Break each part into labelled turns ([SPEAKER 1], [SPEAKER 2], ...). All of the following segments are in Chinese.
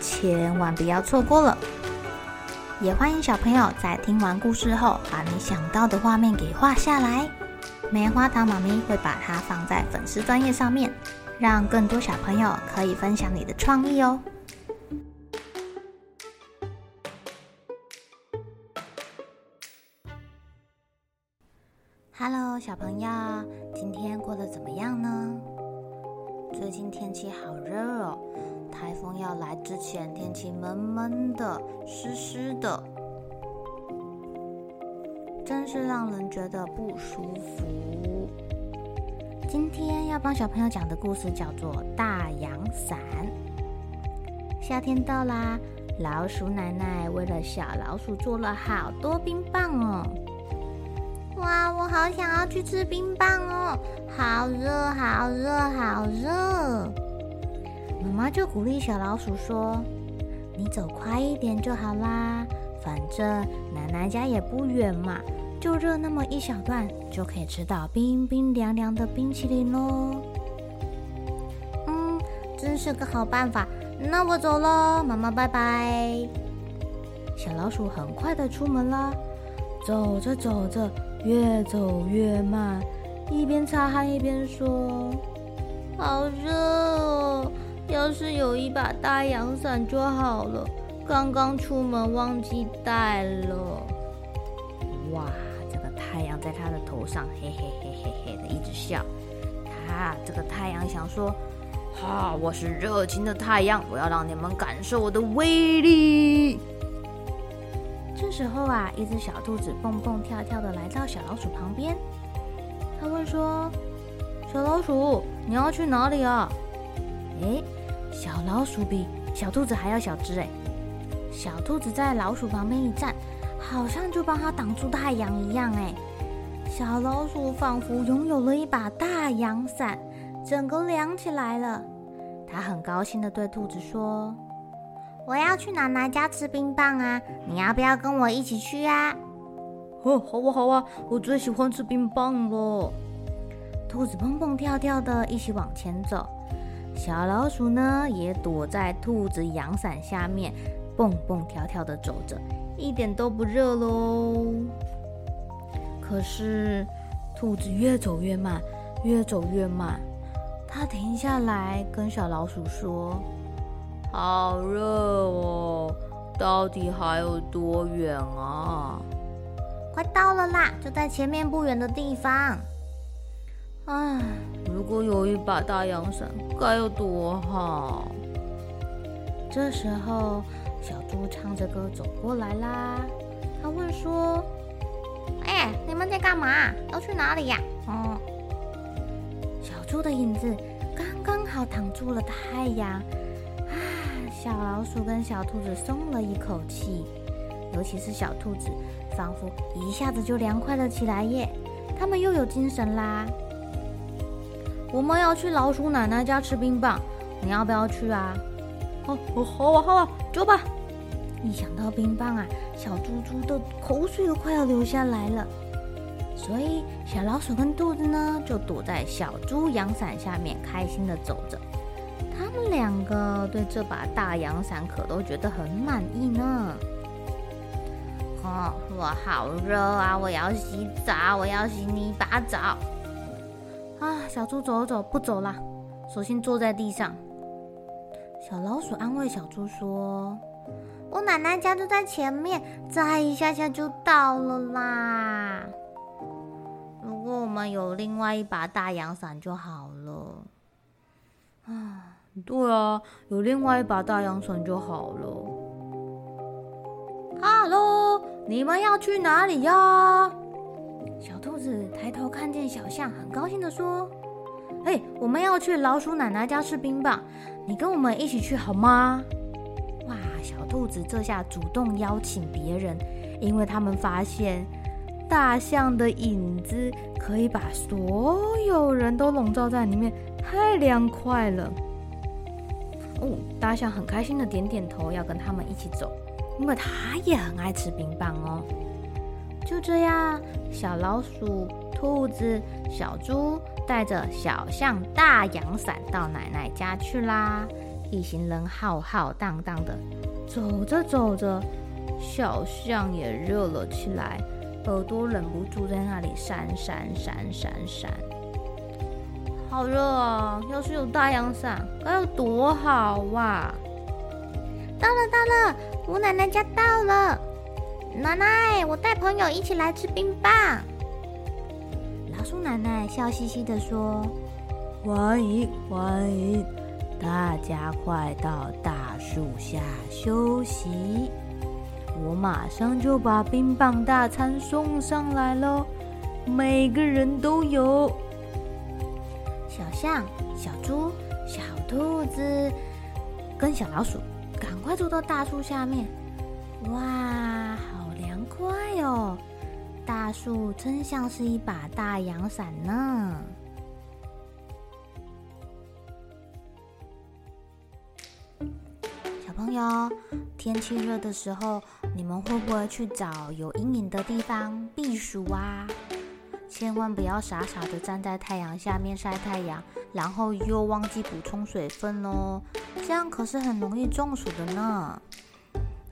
[SPEAKER 1] 千万不要错过了！也欢迎小朋友在听完故事后，把你想到的画面给画下来。棉花糖妈咪会把它放在粉丝专页上面，让更多小朋友可以分享你的创意哦。Hello，小朋友，今天过得怎么样呢？最近天气好热哦。台风要来之前，天气闷闷的、湿湿的，真是让人觉得不舒服。今天要帮小朋友讲的故事叫做《大阳伞》。夏天到啦，老鼠奶奶为了小老鼠做了好多冰棒哦。哇，我好想要去吃冰棒哦！好热，好热，好热。妈妈就鼓励小老鼠说：“你走快一点就好啦，反正奶奶家也不远嘛，就热那么一小段，就可以吃到冰冰凉凉的冰淇淋喽。”嗯，真是个好办法。那我走了，妈妈拜拜。小老鼠很快的出门了，走着走着，越走越慢，一边擦汗一边说：“好热哦。”要是有一把大阳伞就好了，刚刚出门忘记带了。哇，这个太阳在他的头上，嘿嘿嘿嘿嘿的一直笑。他这个太阳想说：“哈，我是热情的太阳，我要让你们感受我的威力。”这时候啊，一只小兔子蹦蹦跳跳的来到小老鼠旁边，他问说：“小老鼠，你要去哪里啊？”诶。小老鼠比小兔子还要小只哎！小兔子在老鼠旁边一站，好像就帮它挡住太阳一样哎！小老鼠仿佛拥有了一把大阳伞，整个凉起来了。它很高兴地对兔子说：“我要去奶奶家吃冰棒啊！你要不要跟我一起去啊？”“哦，好啊，好啊，我最喜欢吃冰棒了。”兔子蹦蹦跳跳的一起往前走。小老鼠呢，也躲在兔子阳伞下面，蹦蹦跳跳的走着，一点都不热喽。可是，兔子越走越慢，越走越慢。它停下来，跟小老鼠说：“好热哦，到底还有多远啊？”“快到了啦，就在前面不远的地方。”唉，如果有一把大阳伞，该有多好！这时候，小猪唱着歌走过来啦。他问说：“哎，你们在干嘛？要去哪里呀？”嗯，小猪的影子刚刚好挡住了太阳。啊，小老鼠跟小兔子松了一口气，尤其是小兔子，仿佛一下子就凉快了起来耶。他们又有精神啦。我们要去老鼠奶奶家吃冰棒，你要不要去啊？哦哦，好啊好啊，走吧！一想到冰棒啊，小猪猪的口水都快要流下来了。所以小老鼠跟兔子呢，就躲在小猪阳伞下面，开心的走着。他们两个对这把大阳伞可都觉得很满意呢。哦，我好热啊！我要洗澡，我要洗泥巴澡。啊，小猪走走不走啦，索性坐在地上。小老鼠安慰小猪说：“我奶奶家就在前面，再一下下就到了啦。如果我们有另外一把大阳伞就好了。”啊，对啊，有另外一把大阳伞就好了。哈喽，你们要去哪里呀？小兔子抬头看见小象，很高兴地说：“哎，我们要去老鼠奶奶家吃冰棒，你跟我们一起去好吗？”哇，小兔子这下主动邀请别人，因为他们发现大象的影子可以把所有人都笼罩在里面，太凉快了。哦，大象很开心的点点头，要跟他们一起走，因为他也很爱吃冰棒哦。就这样，小老鼠、兔子、小猪带着小象、大阳伞到奶奶家去啦。一行人浩浩荡荡的走着走着，小象也热了起来，耳朵忍不住在那里闪闪闪闪闪。好热啊！要是有大阳伞，该有多好哇！到了，到了，吴奶奶家到了。奶奶，我带朋友一起来吃冰棒。老鼠奶奶笑嘻嘻地说：“欢迎，欢迎，大家快到大树下休息，我马上就把冰棒大餐送上来喽，每个人都有。”小象、小猪、小兔子跟小老鼠，赶快坐到大树下面。哇，好快哦！大树真像是一把大阳伞呢。小朋友，天气热的时候，你们会不会去找有阴影的地方避暑啊？千万不要傻傻的站在太阳下面晒太阳，然后又忘记补充水分哦，这样可是很容易中暑的呢。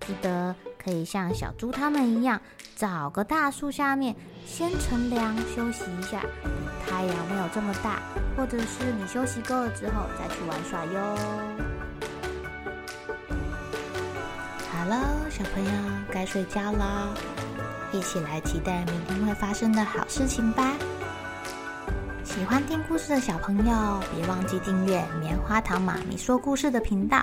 [SPEAKER 1] 记得可以像小猪他们一样，找个大树下面先乘凉休息一下，太阳没有这么大，或者是你休息够了之后再去玩耍哟。好了，小朋友该睡觉了。一起来期待明天会发生的好事情吧！喜欢听故事的小朋友，别忘记订阅棉花糖妈咪说故事的频道。